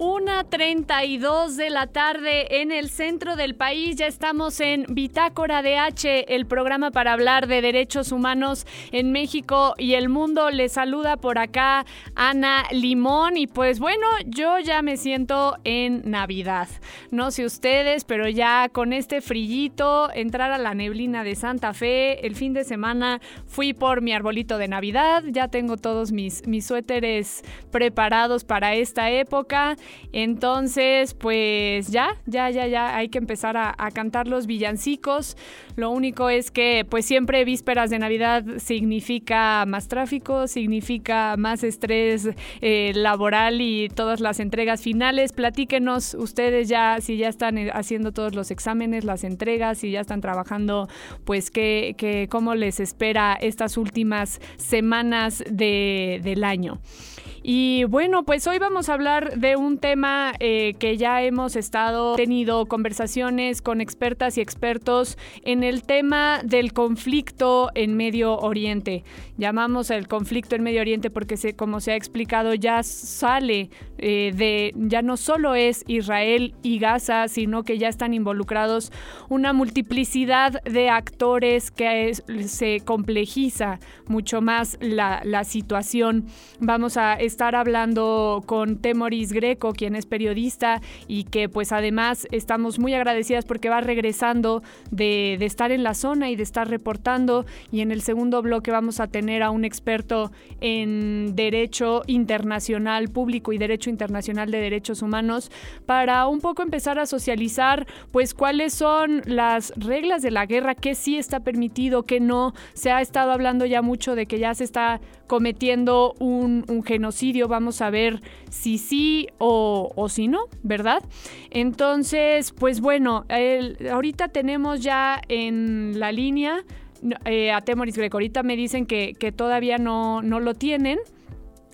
1.32 de la tarde en el centro del país. Ya estamos en Bitácora de H, el programa para hablar de derechos humanos en México y el mundo. Les saluda por acá Ana Limón y pues bueno, yo ya me siento en Navidad. No sé ustedes, pero ya con este frillito, entrar a la neblina de Santa Fe, el fin de semana fui por mi arbolito de Navidad, ya tengo todos mis, mis suéteres preparados para esta época. Entonces, pues ya, ya, ya, ya hay que empezar a, cantar los villancicos. Lo único es que, pues siempre vísperas de Navidad significa más tráfico, significa más estrés eh, laboral y todas las entregas finales. Platíquenos ustedes ya si ya están eh, haciendo todos los exámenes, las entregas, si ya están trabajando, pues que, que cómo les espera estas últimas semanas de, del año. Y bueno, pues hoy vamos a hablar de un tema eh, que ya hemos estado teniendo conversaciones con expertas y expertos en el tema del conflicto en Medio Oriente. Llamamos el conflicto en Medio Oriente porque, se, como se ha explicado, ya sale eh, de, ya no solo es Israel y Gaza, sino que ya están involucrados una multiplicidad de actores que se complejiza mucho más la, la situación. Vamos a estar hablando con Temoris Greco, quien es periodista y que pues además estamos muy agradecidas porque va regresando de, de estar en la zona y de estar reportando. Y en el segundo bloque vamos a tener a un experto en derecho internacional público y derecho internacional de derechos humanos para un poco empezar a socializar pues cuáles son las reglas de la guerra, qué sí está permitido, qué no. Se ha estado hablando ya mucho de que ya se está cometiendo un, genocidio vamos a ver si sí o, si no, ¿verdad? Entonces, pues bueno, ahorita tenemos ya en la línea eh, a Temoris Greco. Ahorita me dicen que, todavía no, no lo tienen.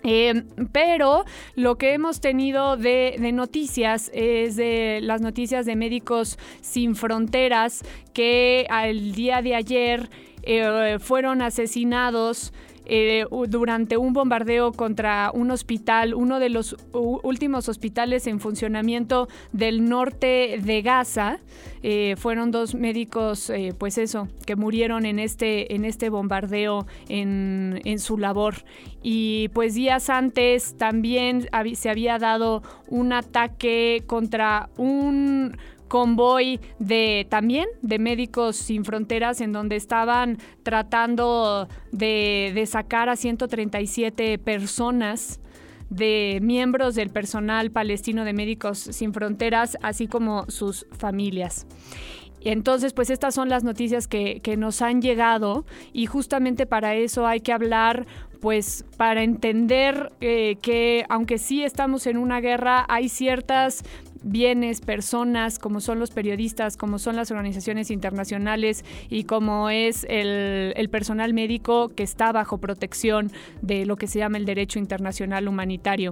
Eh, pero lo que hemos tenido de, noticias es de las noticias de Médicos Sin Fronteras que al día de ayer eh, fueron asesinados eh, durante un bombardeo contra un hospital, uno de los últimos hospitales en funcionamiento del norte de Gaza. Eh, fueron dos médicos, eh, pues eso, que murieron en este, en este bombardeo en, en su labor. Y pues días antes también se había dado un ataque contra un convoy de también de Médicos Sin Fronteras en donde estaban tratando de, de sacar a 137 personas de miembros del personal palestino de Médicos Sin Fronteras, así como sus familias. Entonces, pues estas son las noticias que, que, nos han llegado y justamente para eso hay que hablar, pues para entender eh, que aunque sí estamos en una guerra, hay ciertas bienes, personas, como son los periodistas, como son las organizaciones internacionales y como es el, personal médico que está bajo protección de lo que se llama el derecho internacional humanitario.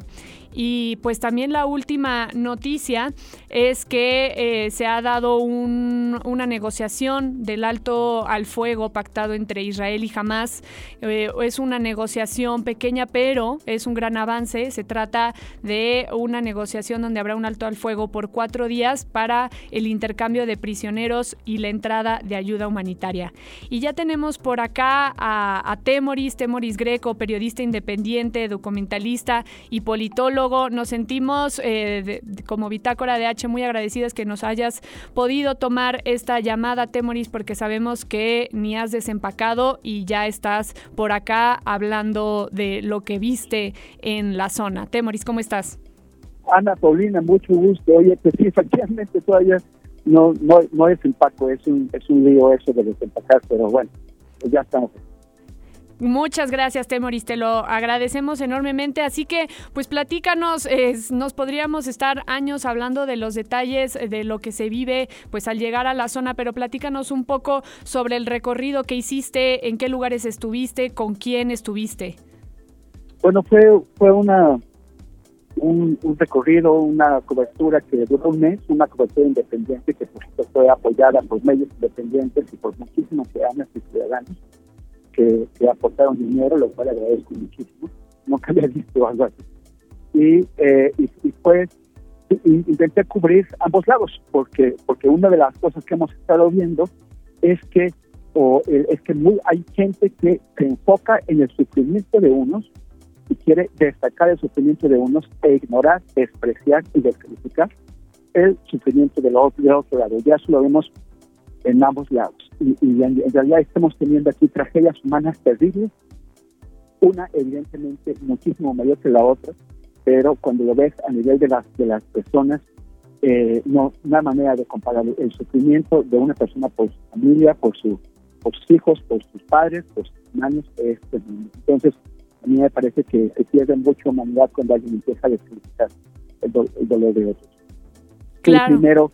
Y pues también la última noticia es que eh, se ha dado una negociación del alto al fuego pactado entre Israel y Hamas. Eh, es una negociación pequeña, pero es un gran avance. Se trata de una negociación donde habrá un alto al fuego por cuatro días para el intercambio de prisioneros y la entrada de ayuda humanitaria. Y ya tenemos por acá a, Temoris, Temoris Greco, periodista independiente, documentalista y politólogo. Nos sentimos eh, como Bitácora de H muy agradecidas que nos hayas podido tomar esta llamada, Temoris, porque sabemos que ni has desempacado y ya estás por acá hablando de lo que viste en la zona. Temoris, ¿cómo estás? Ana Paulina, mucho gusto. Oye, pues sí, efectivamente todavía no, no, no es empaco, es un, es un lío eso de desempacar, pero bueno, pues ya estamos. Muchas gracias, Temoris, te lo agradecemos enormemente. Así que, pues platícanos, nos podríamos estar años hablando de los detalles de lo que se vive, pues al llegar a la zona, pero platícanos un poco sobre el recorrido que hiciste, en qué lugares estuviste, con quién estuviste. Bueno, fue, fue una un, recorrido, una cobertura que duró un mes, una cobertura independiente que fue apoyada por medios independientes y por muchísimos ciudadanos y ciudadanos que, aportaron dinero, lo cual agradezco muchísimo. Nunca había visto algo así. Y, eh, y, fue intenté cubrir ambos lados, porque, porque una de las cosas que hemos estado viendo es que, o, es que muy, hay gente que se enfoca en el sufrimiento de unos y quiere destacar el sufrimiento de unos e ignorar, despreciar y descalificar el sufrimiento del otro, del otro lado. Ya eso lo vemos en ambos lados. Y, en, realidad estamos teniendo aquí tragedias humanas terribles, una evidentemente muchísimo mayor que la otra, pero cuando lo ves a nivel de las, de las personas, eh, no una manera de comparar el sufrimiento de una persona por su familia, por, su, por sus hijos, por sus padres, por sus hermanos, es Entonces, a mí me parece que se pierde mucha humanidad cuando alguien empieza a describir el, dolor de otros. Claro. Primero,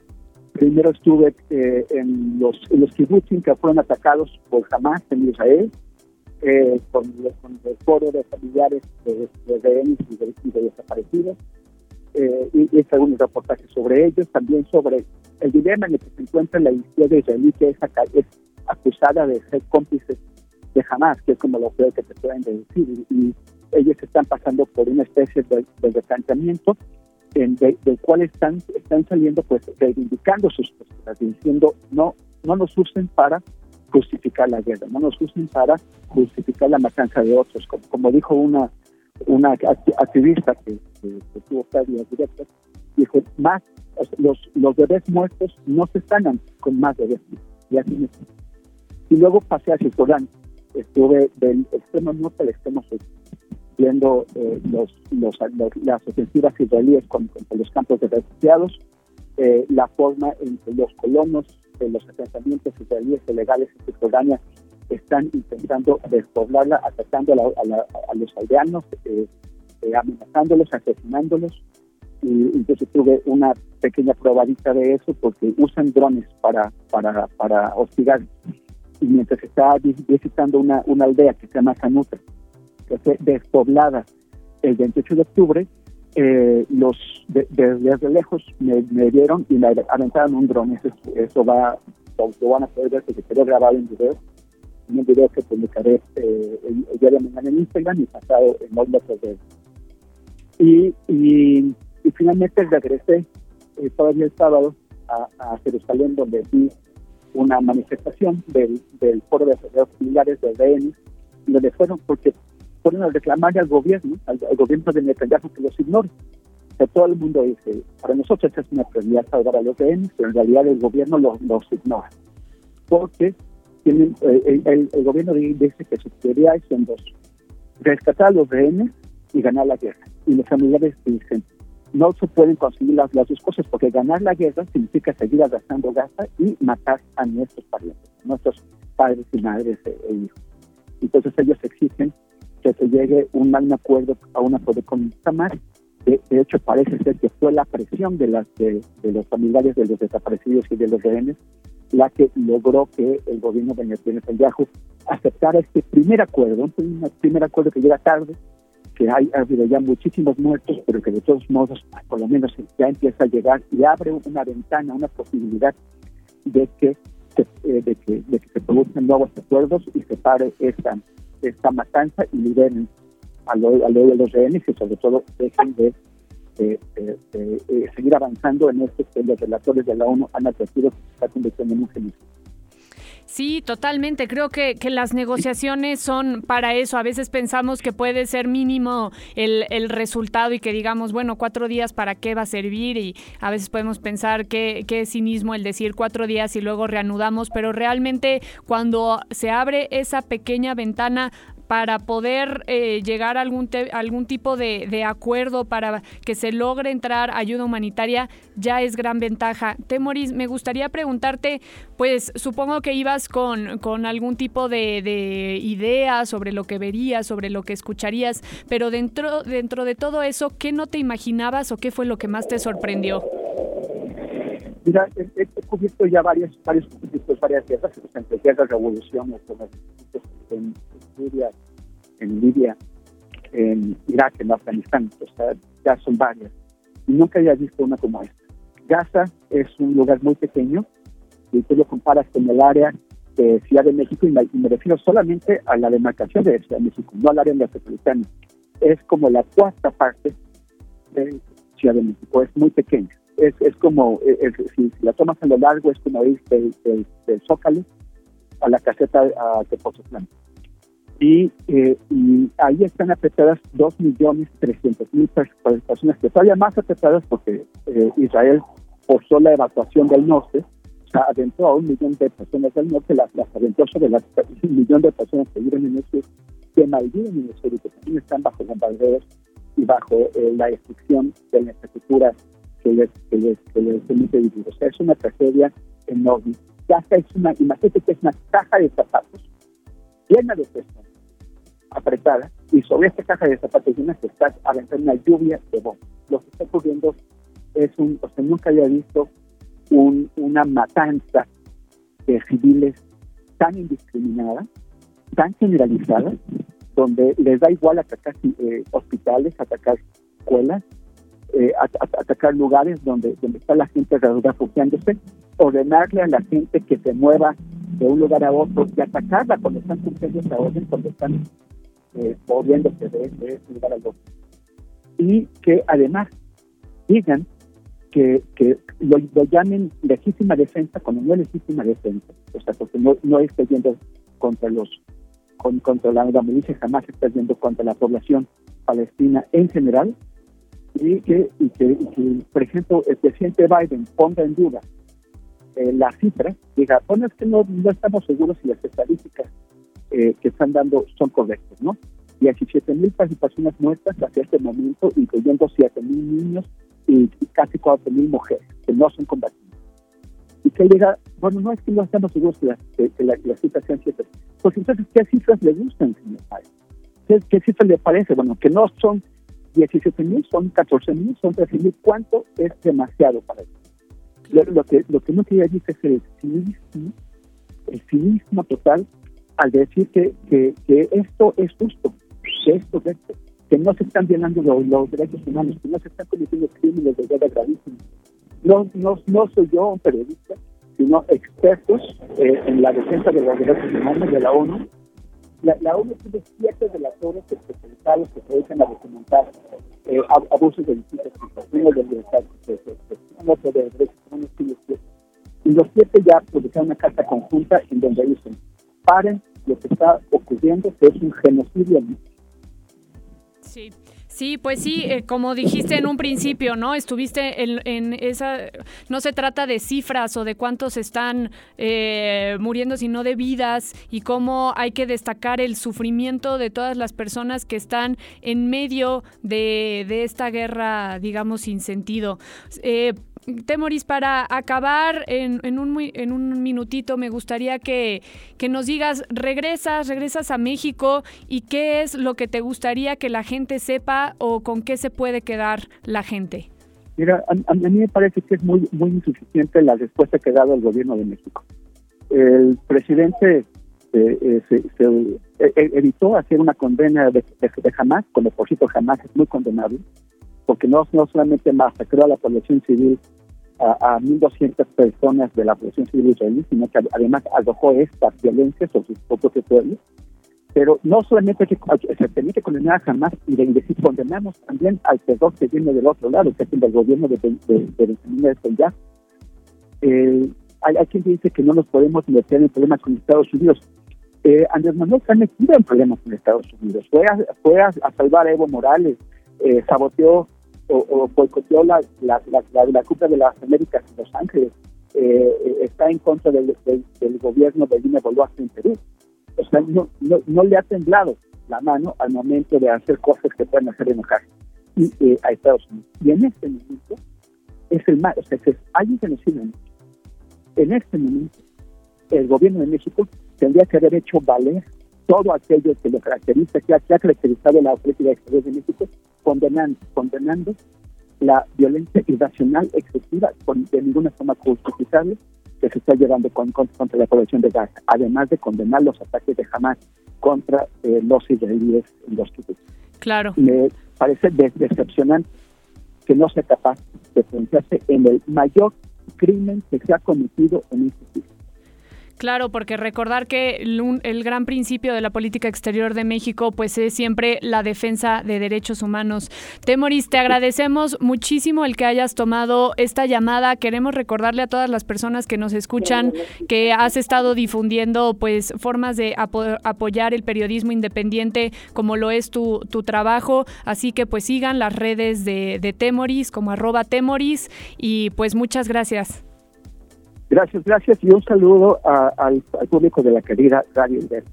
primero estuve eh, en los, en los kibbutzim que fueron atacados por Hamas en Israel, eh, con, el foro de familiares de, de y de, desaparecidos. Eh, y, y algunos reportajes sobre ellos, también sobre el dilema en el que se encuentra la izquierda israelí, que es, es acusada de ser cómplices de Hamas, que es como lo peor que se pueden decir, y, ellos están pasando por una especie de, de en, del cual están, están saliendo, pues, reivindicando sus posturas, diciendo, no, no nos usen para justificar la guerra, no nos usen para justificar la matanza de otros. Como, como dijo una, una activista que, tuvo pérdidas directas, dijo, más, los, los bebés muertos no se sanan con más bebés. Y así Y luego pasé a Jordán. Estuve del extremo norte al extremo sur, viendo eh, los, los, las ofensivas israelíes contra los campos de refugiados, eh, la forma en que los colonos los asentamientos israelíes ilegales en Cisjordania están intentando despoblarla, atacando a, los aldeanos, eh, eh, amenazándolos, asesinándolos. Y entonces tuve una pequeña probadita de eso porque usan drones para, para, para hostigar. Y mientras estaba visitando una, una aldea que se llama Canuta, que fue despoblada el 28 de octubre, eh, los desde lejos me, me, vieron y me aventaron un dron. Eso, eso va, lo, van a poder ver porque quedó grabado en video. En un video que publicaré eh, el, día de mañana en Instagram y pasado en los de y, y, y, finalmente regresé eh, todavía el sábado a, a, Jerusalén donde vi una manifestación del, del Foro de Asociados Familiares de y donde fueron porque fueron a reclamar al gobierno, al, gobierno de Netanyahu que los ignore. O sea, todo el mundo dice, para nosotros es una prioridad salvar a los rehenes, pero en realidad el gobierno los, ignora. Porque tienen, eh, el, gobierno dice que sus prioridades son dos, rescatar a los rehenes y ganar la guerra. Y los familiares dicen, no se pueden conseguir las, las dos cosas, porque ganar la guerra significa seguir arrasando Gaza y matar a nuestros parientes, nuestros padres y madres e, e hijos. Entonces ellos exigen que se llegue un, un acuerdo a un acuerdo con Tamar. De, de, hecho, parece ser que fue la presión de, las, de, los familiares de los desaparecidos y de los rehenes la que logró que el gobierno de Netanyahu aceptara este primer acuerdo, un primer acuerdo que llega tarde, que hay, ha habido ya muchísimos muertos, pero que de todos modos, por lo menos ya empieza a llegar y abre una ventana, una posibilidad de que se, eh, de que, de que se produzcan nuevos acuerdos y se pare esta, esta matanza y liberen a lo, de los rehenes y sobre todo dejen de, seguir avanzando en esto que los relatores de la ONU han advertido que se está convirtiendo en un genocidio. Sí, totalmente. Creo que, que, las negociaciones son para eso. A veces pensamos que puede ser mínimo el, el, resultado y que digamos, bueno, cuatro días para qué va a servir y a veces podemos pensar que, que es cinismo el decir cuatro días y luego reanudamos, pero realmente cuando se abre esa pequeña ventana para poder eh, llegar a algún, algún tipo de, acuerdo para que se logre entrar ayuda humanitaria, ya es gran ventaja. Temoris, me gustaría preguntarte, pues supongo que ibas con, con algún tipo de, de idea sobre lo que verías, sobre lo que escucharías, pero dentro, dentro de todo eso, ¿qué no te imaginabas o qué fue lo que más te sorprendió? Mira, he, cubierto ya varias, varios conflictos, varias guerras, entre guerras, revoluciones, en Siria, en Libia, en Irak, en Afganistán, o sea, ya son varias. Y nunca había visto una como esta. Gaza es un lugar muy pequeño, y tú lo comparas con el área de Ciudad de México, y me, refiero solamente a la demarcación de Ciudad de México, no al área metropolitana. Es como la cuarta parte de Ciudad de México, es muy pequeña. Es, es como, si, la tomas a lo largo, es como ir del, del, Zócalo a la caseta de Pozotlán. Y, eh, y ahí están apretadas 2.300.000 personas, que todavía más apretadas porque eh, Israel forzó la evacuación del norte, o sea, a un millón de personas del norte, las, las aventó sobre las, un millón de personas que viven en el sur, que malviven en el sur y que también están bajo bombardeos y bajo eh, la destrucción de la infraestructura que les, que les, que les permite vivir. O sea, es una tragedia enorme. Ya es una, imagínate que es una caja de zapatos llena de personas apretada y sobre esta caja de zapatos llena se está aventando una lluvia de bombas. Lo que está ocurriendo es un, o sea, nunca había visto un, una matanza de civiles tan indiscriminada, tan generalizada, donde les da igual atacar eh, hospitales, atacar escuelas, eh, atacar lugares donde, donde está la gente refugiándose, ordenarle a la gente que se mueva de un lugar a otro y atacarla cuando están cumpliendo esa orden, cuando están eh, moviéndose de, de ese lugar al otro. Y que además digan que, que lo, llamen legítima defensa cuando no es legítima defensa. O sea, porque no, no está yendo contra los con, contra la, la milicia, jamás está yendo contra la población palestina en general. Y que, y que, por ejemplo, el presidente Biden ponga en duda eh, la cifra, diga, bueno, es que no, no estamos seguros si las estadísticas eh, que están dando son correctas, ¿no? 17 mil personas muertas hasta este momento, incluyendo 7 mil niños y, casi 4 mil mujeres que no son combatientes. Y que diga, bueno, no es que no estamos seguros que, la, que, la, cifras sean ciertas. Pues entonces, ¿qué cifras le gustan, señor ¿Qué, ¿Qué cifras le parece? Bueno, que no son 17 mil, son 14 mil, son 13 mil. ¿Cuánto es demasiado para él? Lo, que, lo que no quería decir es el cinismo, el cinismo total al decir que, que, esto es justo, que es correcto, que no se están violando los, derechos humanos, que no se están cometiendo crímenes de guerra gravísimos. No, no, no soy yo un periodista, sino expertos eh, en la defensa de los derechos humanos de la ONU. La, la ONU tiene siete relatores especializados que se dedican a documentar eh, abusos de distintas situaciones de libertad de, de, de derechos humanos y los siete ya publicaron una carta conjunta en donde dicen paren lo que está ocurriendo, que es un genocidio. Sí. Sí, pues sí, eh, como dijiste en un principio, ¿no? Estuviste en, esa, no se trata de cifras o de cuántos están eh, muriendo, sino de vidas y cómo hay que destacar el sufrimiento de todas las personas que están en medio de, de esta guerra, digamos, sin sentido. Eh, Temoris, para acabar en, en, un, en un minutito, me gustaría que, que, nos digas, regresas, regresas a México y qué es lo que te gustaría que la gente sepa o con qué se puede quedar la gente. Mira, a, mí me parece que es muy, muy insuficiente la respuesta que ha dado el gobierno de México. El presidente eh, eh, se, eh, evitó hacer una condena de, Hamas, cuando por cierto Hamas es muy condenable porque no, no solamente masacró a la población civil, a, a 1.200 personas de la población civil israelí, sino que además alojó estas violencias sobre sus propios pueblos. Pero no solamente que se permite condenar a Hamas y de decir condenamos también al terror que viene del otro lado, que es el del gobierno de, de, de, eh, hay, hay, quien dice que no nos podemos meter en problemas con Estados Unidos. Eh, Andrés Manuel está metido en problemas con Estados Unidos. Fue a, fue a, salvar a Evo Morales, eh, saboteó o, boicoteó la, la, la, la, Cumbre de las Américas en Los Ángeles, eh, está en contra del, del, gobierno de Dina Boluarte en Perú. O sea, no, no, no, le ha temblado la mano al momento de hacer cosas que pueden hacer enojar y, eh, a Estados Unidos. Y en este momento es el más, o sea, es, hay un genocidio en este momento el gobierno de México tendría que haber hecho valer todo aquello que lo caracteriza, que ha, que ha caracterizado la política exterior de México, condenando, condenando la violencia irracional excesiva con, de ninguna forma justificable que se está llevando con, contra la población de Gaza, además de condenar los ataques de Hamas contra eh, los israelíes en los kibbutz. Claro. Me parece decepcionante que no sea capaz de pronunciarse en el mayor crimen que se ha cometido en este siglo. Claro, porque recordar que el, gran principio de la política exterior de México pues es siempre la defensa de derechos humanos. Temoris, te agradecemos muchísimo el que hayas tomado esta llamada. Queremos recordarle a todas las personas que nos escuchan que has estado difundiendo pues formas de apoyar el periodismo independiente como lo es tu, tu trabajo. Así que pues sigan las redes de, de Temoris como arroba Temoris y pues muchas gracias. Gracias, gracias y un saludo al, público de la querida Radio Inver.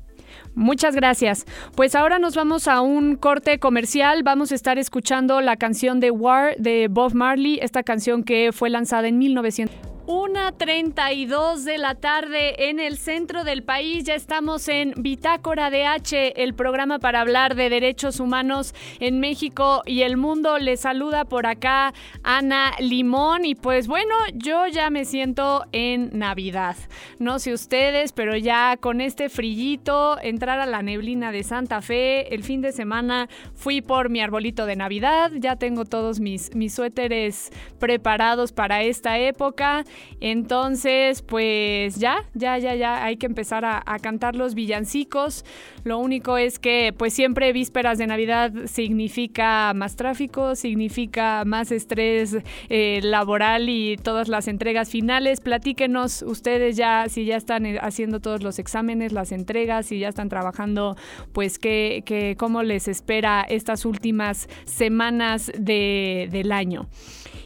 Muchas gracias. Pues ahora nos vamos a un corte comercial. Vamos a estar escuchando la canción de War de Bob Marley, esta canción que fue lanzada en 1900. Una 32 de la tarde en el centro del país. Ya estamos en Bitácora DH, el programa para hablar de derechos humanos en México y el mundo. Les saluda por acá Ana Limón. Y pues bueno, yo ya me siento en Navidad. No sé ustedes, pero ya con este frillito, entrar a la neblina de Santa Fe. El fin de semana fui por mi arbolito de Navidad. Ya tengo todos mis, mis suéteres preparados para esta época. Entonces, pues ya, ya, ya, ya hay que empezar a, cantar los villancicos. Lo único es que, pues siempre vísperas de Navidad significa más tráfico, significa más estrés eh, laboral y todas las entregas finales. Platíquenos ustedes ya si ya están eh, haciendo todos los exámenes, las entregas, si ya están trabajando, pues qué, qué cómo les espera estas últimas semanas de, del año.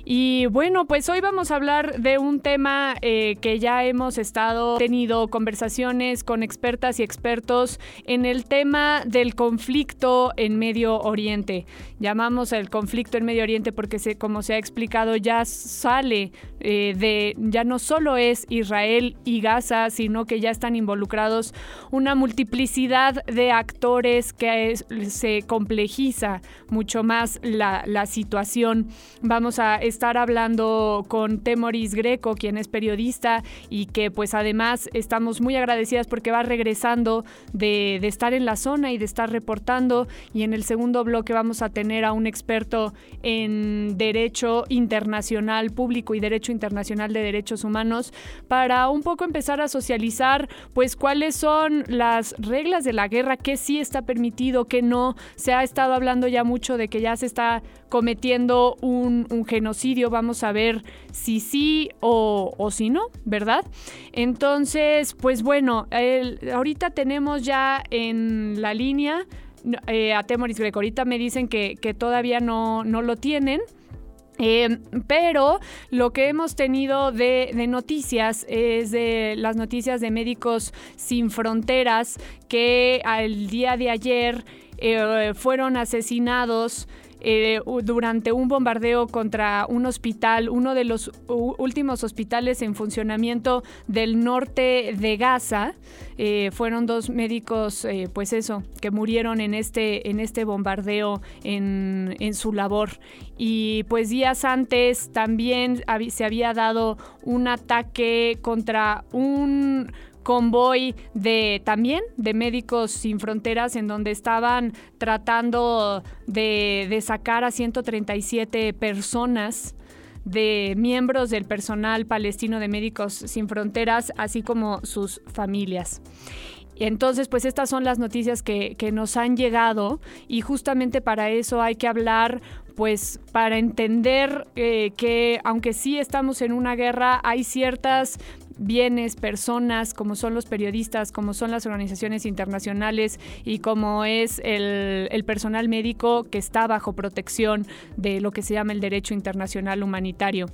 Y bueno, pues hoy vamos a hablar de un tema eh, que ya hemos estado tenido conversaciones con expertas y expertos en el tema del conflicto en Medio Oriente. Llamamos el conflicto en Medio Oriente porque, se, como se ha explicado, ya sale eh, de, ya no solo es Israel y Gaza, sino que ya están involucrados una multiplicidad de actores que se complejiza mucho más la, la situación. Vamos a estar hablando con Temoris Greco, quien es periodista y que pues además estamos muy agradecidas porque va regresando de, estar en la zona y de estar reportando y en el segundo bloque vamos a tener a un experto en derecho internacional público y derecho internacional de derechos humanos para un poco empezar a socializar pues cuáles son las reglas de la guerra, qué sí está permitido, qué no. Se ha estado hablando ya mucho de que ya se está cometiendo un, genocidio, vamos a ver si sí o, si no, ¿verdad? Entonces, pues bueno, ahorita tenemos ya en la línea eh, a Temoris Greco, ahorita me dicen que, todavía no, no lo tienen. Eh, pero lo que hemos tenido de, noticias es de las noticias de Médicos Sin Fronteras que al día de ayer eh, fueron asesinados eh, durante un bombardeo contra un hospital, uno de los últimos hospitales en funcionamiento del norte de Gaza. Eh, fueron dos médicos, eh, pues eso, que murieron en este, en este bombardeo en, en su labor. Y pues días antes también se había dado un ataque contra un convoy de también de Médicos Sin Fronteras en donde estaban tratando de, de sacar a 137 personas de miembros del personal palestino de Médicos Sin Fronteras, así como sus familias. Entonces, pues estas son las noticias que, que, nos han llegado y justamente para eso hay que hablar, pues para entender eh, que aunque sí estamos en una guerra, hay ciertas bienes, personas, como son los periodistas, como son las organizaciones internacionales y como es el, personal médico que está bajo protección de lo que se llama el derecho internacional humanitario.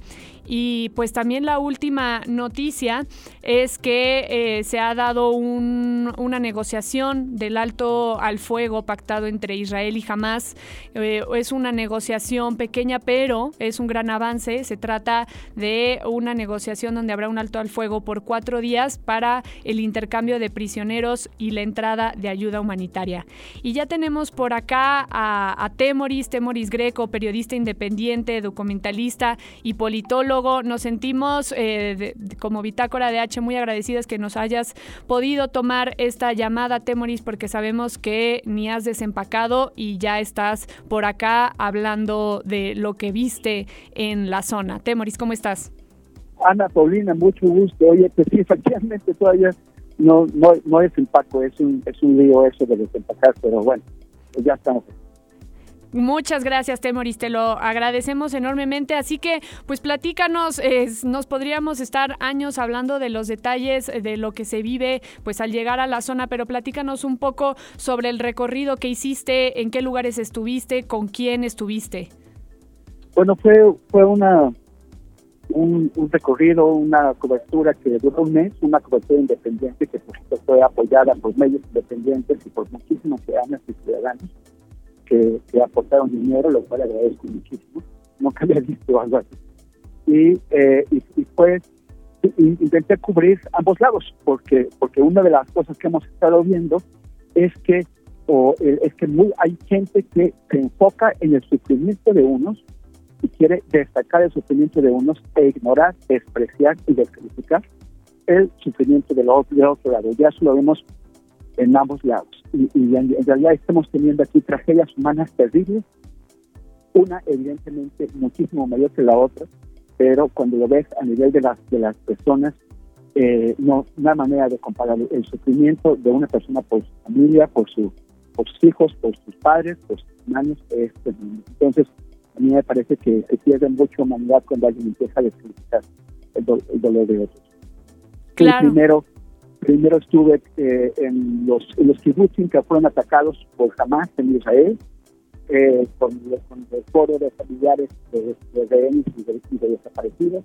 Y pues también la última noticia es que eh, se ha dado una negociación del alto al fuego pactado entre Israel y Hamas. Eh, es una negociación pequeña, pero es un gran avance. Se trata de una negociación donde habrá un alto al fuego por cuatro días para el intercambio de prisioneros y la entrada de ayuda humanitaria. Y ya tenemos por acá a, Temoris, Temoris Greco, periodista independiente, documentalista y politólogo. Nos sentimos eh, como Bitácora de H muy agradecidas que nos hayas podido tomar esta llamada, Temoris, porque sabemos que ni has desempacado y ya estás por acá hablando de lo que viste en la zona. Temoris, ¿cómo estás? Ana Paulina, mucho gusto. Oye, pues sí, efectivamente todavía no, no, no es empaco, es un, es un lío eso de desempacar, pero bueno, pues ya estamos. Muchas gracias, Temoris, te lo agradecemos enormemente. Así que, pues platícanos, nos podríamos estar años hablando de los detalles de lo que se vive, pues al llegar a la zona, pero platícanos un poco sobre el recorrido que hiciste, en qué lugares estuviste, con quién estuviste. Bueno, fue, fue una, un, recorrido, una cobertura que duró un mes, una cobertura independiente que fue apoyada por medios independientes y por muchísimos ciudadanos y ciudadanos que, aportaron dinero, lo cual agradezco muchísimo. Nunca había visto algo así. Y, eh, y, pues intenté cubrir ambos lados, porque, porque una de las cosas que hemos estado viendo es que, o, es que muy, hay gente que se enfoca en el sufrimiento de unos y quiere destacar el sufrimiento de unos e ignorar, despreciar y descalificar el sufrimiento del otro, del otro lado. Ya eso lo vemos en ambos lados. Y, en, realidad estamos teniendo aquí tragedias humanas terribles, una evidentemente muchísimo mayor que la otra, pero cuando lo ves a nivel de las, de las personas, eh, no una manera de comparar el sufrimiento de una persona por su familia, por, su, por sus hijos, por sus padres, por sus hermanos, es Entonces, a mí me parece que se pierde mucha humanidad cuando alguien empieza a describir el, dolor de otros. Claro. primero, primero estuve eh, en los en los kibbutzim que fueron atacados por Hamas en Israel, eh, con, el foro de familiares de, de y de, desaparecidos.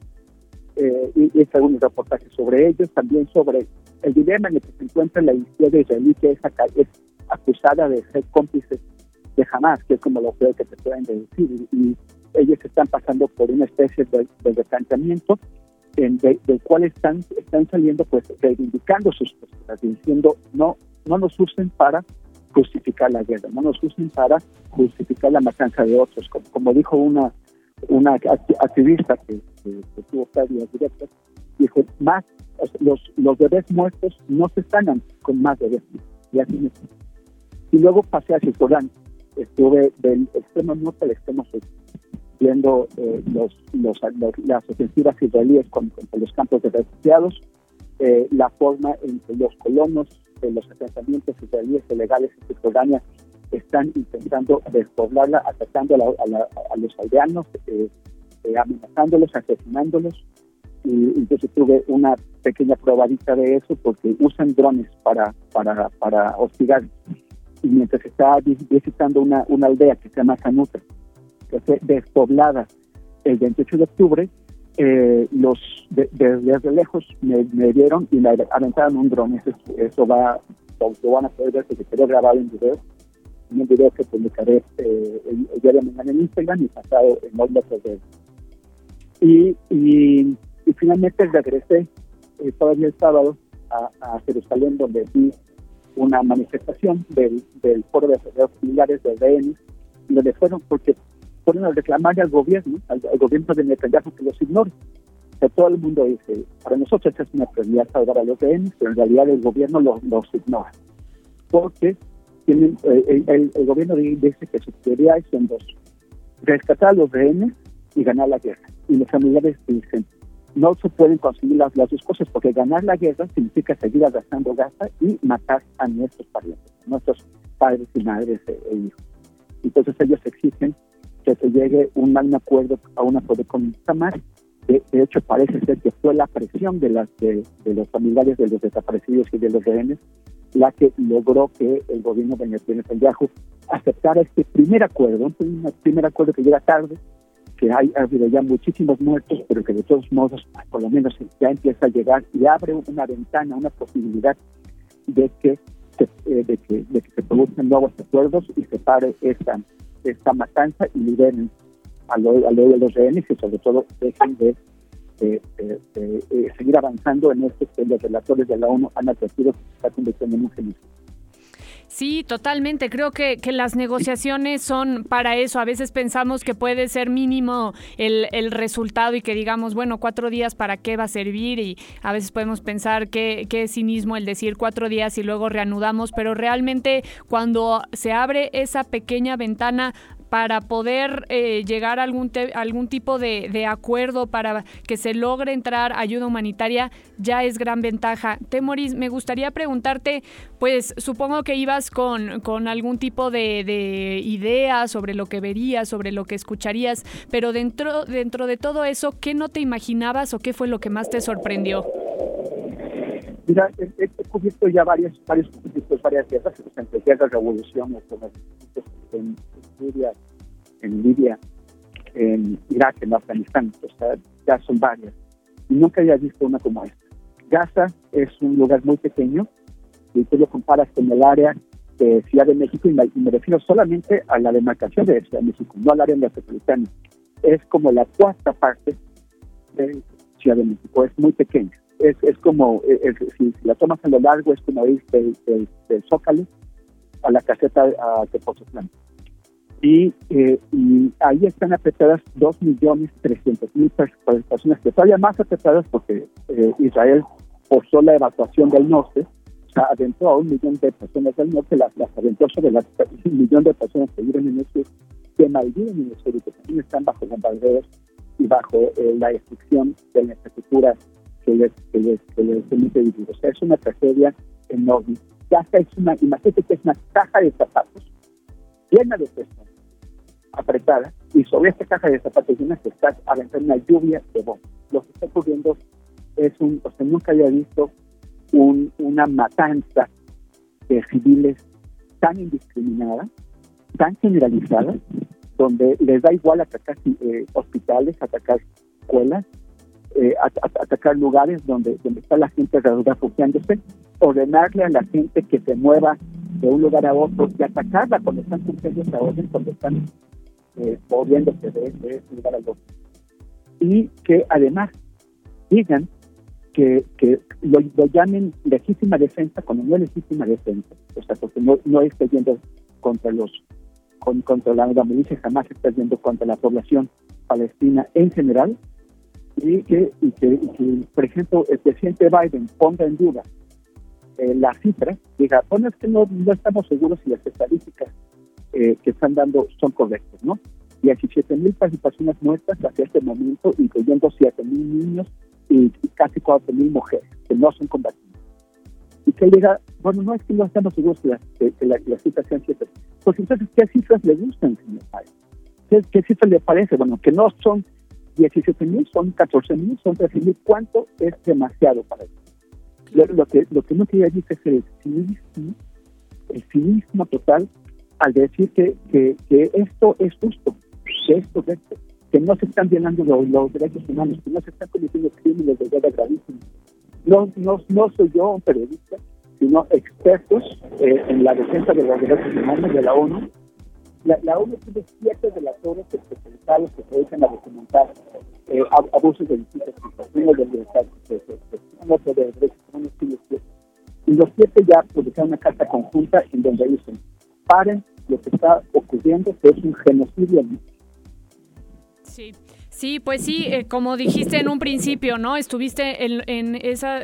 Eh, y, hice algunos reportajes sobre ellos, también sobre el dilema en el que se encuentra la izquierda israelí, que es, es acusada de ser cómplices de Hamas, que es como lo peor que se pueden decir, y, ellos están pasando por una especie de, de en, del cual están, están saliendo, pues, reivindicando sus posturas, diciendo, no, no nos usen para justificar la guerra, no nos usen para justificar la matanza de otros, como, como dijo una una activista que, tuvo pérdidas directas, dijo, más, los, los bebés muertos no se sanan con más bebés, y así Y luego pasé hacia el estuve del extremo norte al extremo sur, viendo eh, los, los, las ofensivas israelíes contra los campos de refugiados, eh, la forma en que los colonos de los asentamientos israelíes ilegales en Cisjordania están intentando despoblarla, atacando a, los aldeanos, eh, amenazándolos, asesinándolos. Y entonces tuve una pequeña probadita de eso porque usan drones para, para, para hostigar y mientras estaba visitando una, una aldea que se llama Canuta, que fue despoblada el 28 de octubre, eh, los desde lejos me, me, vieron y me aventaron un dron. Eso, eso va, lo, van a poder ver porque quedó grabado en video. En un video que publicaré eh, el, día de mañana en Instagram y pasado en los de y, y, y finalmente regresé eh, todavía el sábado a, a Jerusalén, donde vi una manifestación del, del Foro de Asociados Familiares de RN, donde fueron porque fueron a reclamar al gobierno, al, gobierno de Netanyahu que los ignore. O sea, todo el mundo dice, para nosotros es una prioridad salvar a los rehenes, pero en realidad el gobierno los, ignora. Porque tienen, eh, el, el, gobierno dice que sus prioridades son dos, rescatar a los rehenes y ganar la guerra. Y los familiares dicen, no se pueden conseguir las, dos cosas, porque ganar la guerra significa seguir arrastrando Gaza y matar a nuestros parientes, nuestros padres y madres e, e, hijos. Entonces ellos exigen que se llegue un, un acuerdo a un acuerdo con Hamas. De, de, hecho, parece ser que fue la presión de, las, de, los familiares de los desaparecidos y de los rehenes la que logró que el gobierno de Netanyahu aceptara este primer acuerdo, un primer acuerdo que llega tarde, que hay, ha habido ya muchísimos muertos, pero que de todos modos, por lo menos ya empieza a llegar y abre una ventana, una posibilidad de que se, eh, de que, de que se produzcan nuevos acuerdos y se pare esta, esta matanza y liberen a lo, a de los rehenes y sobre todo dejen de, eh, seguir avanzando en esto que los relatores de la ONU han advertido que se está convirtiendo en un genocidio. Sí, totalmente. Creo que, que, las negociaciones son para eso. A veces pensamos que puede ser mínimo el, el, resultado y que digamos, bueno, cuatro días para qué va a servir y a veces podemos pensar que, que es cinismo el decir cuatro días y luego reanudamos, pero realmente cuando se abre esa pequeña ventana para poder eh, llegar a algún, algún tipo de, acuerdo para que se logre entrar ayuda humanitaria ya es gran ventaja. Temoris, me gustaría preguntarte, pues supongo que ibas con, con algún tipo de, de idea sobre lo que verías, sobre lo que escucharías, pero dentro, dentro de todo eso, ¿qué no te imaginabas o qué fue lo que más te sorprendió? Mira, he, cubierto ya varios, varios conflictos, varias guerras, entre guerras, revoluciones, en Siria, en Libia, en Irak, en Afganistán, o sea, ya son varias. Y nunca había visto una como esta. Gaza es un lugar muy pequeño, y tú lo comparas con el área de Ciudad de México, y me, refiero solamente a la demarcación de Ciudad de México, no al área metropolitana. Es como la cuarta parte de Ciudad de México, es muy pequeña. Es, es como, si, la tomas a lo largo, es como ir del, del, Zócalo a la caseta de Pozotlán. Y, eh, y ahí están apretadas 2.300.000 personas, que todavía más apretadas porque eh, Israel forzó la evacuación del norte, o sea, a un millón de personas del norte, las, las aventó sobre las, un millón de personas que viven en el sur, que malviven en el sur y que también están bajo bombardeos y bajo eh, la destrucción de la infraestructura que les, que les, que les permite vivir. O sea, es una tragedia enorme. Ya es una, imagínate que es una caja de zapatos llena de personas apretada y sobre esta caja de zapatos llena se está aventando una lluvia de bombas. Lo que está ocurriendo es un, o sea, nunca había visto un, una matanza de civiles tan indiscriminada, tan generalizada, donde les da igual atacar eh, hospitales, atacar escuelas, eh, atacar lugares donde, donde está la gente refugiándose, ordenarle a la gente que se mueva de un lugar a otro y atacarla cuando están cumpliendo esa orden, cuando están eh, moviéndose de, de ese lugar al otro. Y que además digan que, que lo, llamen legítima defensa cuando no es legítima defensa. O sea, porque no, no está yendo contra los con, contra la, la milicia, jamás está yendo contra la población palestina en general, y que, y que, por ejemplo, el presidente Biden ponga en duda eh, la cifra, diga, bueno, es que no, no estamos seguros si las estadísticas eh, que están dando son correctas, ¿no? 17 mil participaciones muertas hasta este momento, incluyendo 7 mil niños y, casi 4 mil mujeres que no son combatientes. Y que diga, bueno, no es que no estamos seguros que, la, que, que cifras sean ciertas. Pues entonces, ¿qué cifras le gustan, señor ¿Qué, ¿Qué cifras le parece? Bueno, que no son 17 mil, son 14 mil, son 13 mil. ¿Cuánto es demasiado para él? Lo, que, lo que no quería decir es el cinismo, el cinismo total al decir que, que, que esto es justo, que es correcto, que no se están violando los, derechos humanos, que no se están cometiendo crímenes de guerra gravísimos. No, no, no soy yo un periodista, sino expertos eh, en la defensa de los derechos humanos de la ONU la, la ONU tiene siete relatores especializados que se dedican a documentar eh, abusos de distintas situaciones de libertad de, de, de derechos humanos y los siete ya publicaron una carta conjunta en donde dicen, paren lo que está ocurriendo, que es un genocidio. Sí. Sí, pues sí, eh, como dijiste en un principio, ¿no? Estuviste en, esa,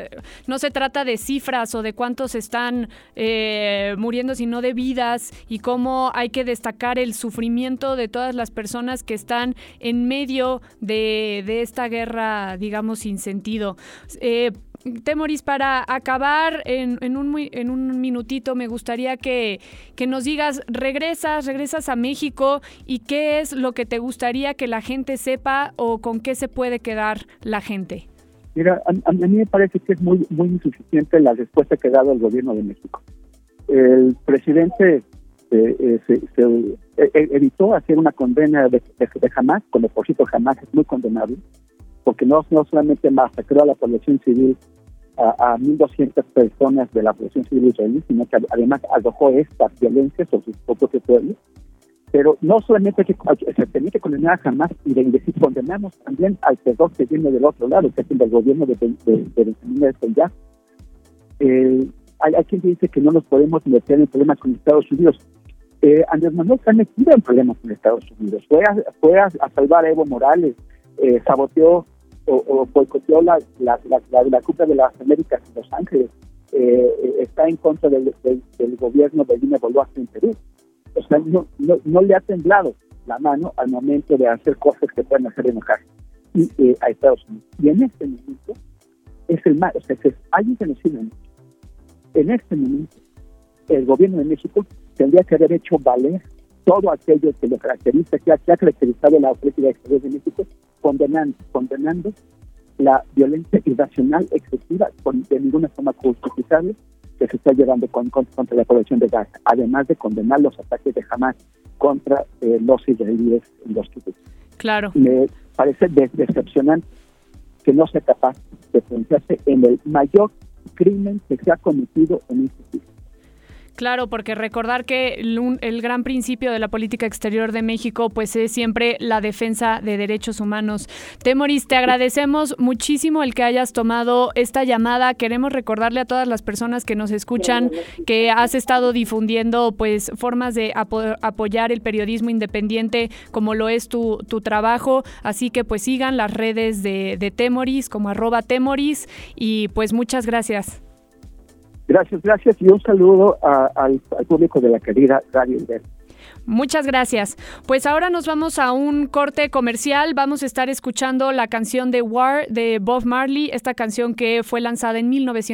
no se trata de cifras o de cuántos están eh, muriendo, sino de vidas y cómo hay que destacar el sufrimiento de todas las personas que están en medio de, de esta guerra, digamos, sin sentido. Eh, Temoris, para acabar en, en, un, en un minutito, me gustaría que, que, nos digas, regresas, regresas a México y qué es lo que te gustaría que la gente sepa o con qué se puede quedar la gente. Mira, a, mí me parece que es muy, muy insuficiente la respuesta que ha dado el gobierno de México. El presidente eh, eh, se, eh, evitó hacer una condena de, Hamas, cuando por cierto Hamas es muy condenable porque no, no solamente masacró a la población civil, a, a 1.200 personas de la población civil israelí, sino que además alojó estas violencias sobre su propio pueblo. Pero no solamente que se permite condenar a Hamas y de decir condenamos también al terror que viene del otro lado, que es el del gobierno de, de, de, de eh, hay, hay, quien dice que no nos podemos meter en problemas con Estados Unidos. Eh, Andrés Manuel está metido en problemas con Estados Unidos. Fue a, fue a, salvar a Evo Morales, eh, saboteó o, o boicoteó la, la, la, la, Cumbre de las Américas en Los Ángeles, eh, está en contra del, del, gobierno de Dina Boluarte en Perú. O sea, no, no, le ha temblado la mano al momento de hacer cosas que pueden hacer enojar y, eh, a Estados Unidos. Y en este momento es el más, o sea, es alguien que nos sirve. En este momento, el gobierno de México tendría que haber hecho valer todo aquello que lo caracteriza, que ha, caracterizado la política exterior de México, condenando, condenando la violencia irracional excesiva de ninguna forma justificable que se está llevando contra la población de Gaza, además de condenar los ataques de Hamas contra eh, los israelíes en los kibbutz. Claro. Me parece decepcionante que no sea capaz de pronunciarse en el mayor crimen que se ha cometido en este sitio. Claro, porque recordar que el, gran principio de la política exterior de México pues es siempre la defensa de derechos humanos. Temoris, te agradecemos muchísimo el que hayas tomado esta llamada. Queremos recordarle a todas las personas que nos escuchan que has estado difundiendo pues formas de apoyar el periodismo independiente como lo es tu, tu trabajo. Así que pues sigan las redes de, de Temoris como arroba Temoris y pues muchas gracias. Gracias, gracias y un saludo al, público de la querida Radio Inver. Muchas gracias. Pues ahora nos vamos a un corte comercial. Vamos a estar escuchando la canción de War de Bob Marley, esta canción que fue lanzada en 1900.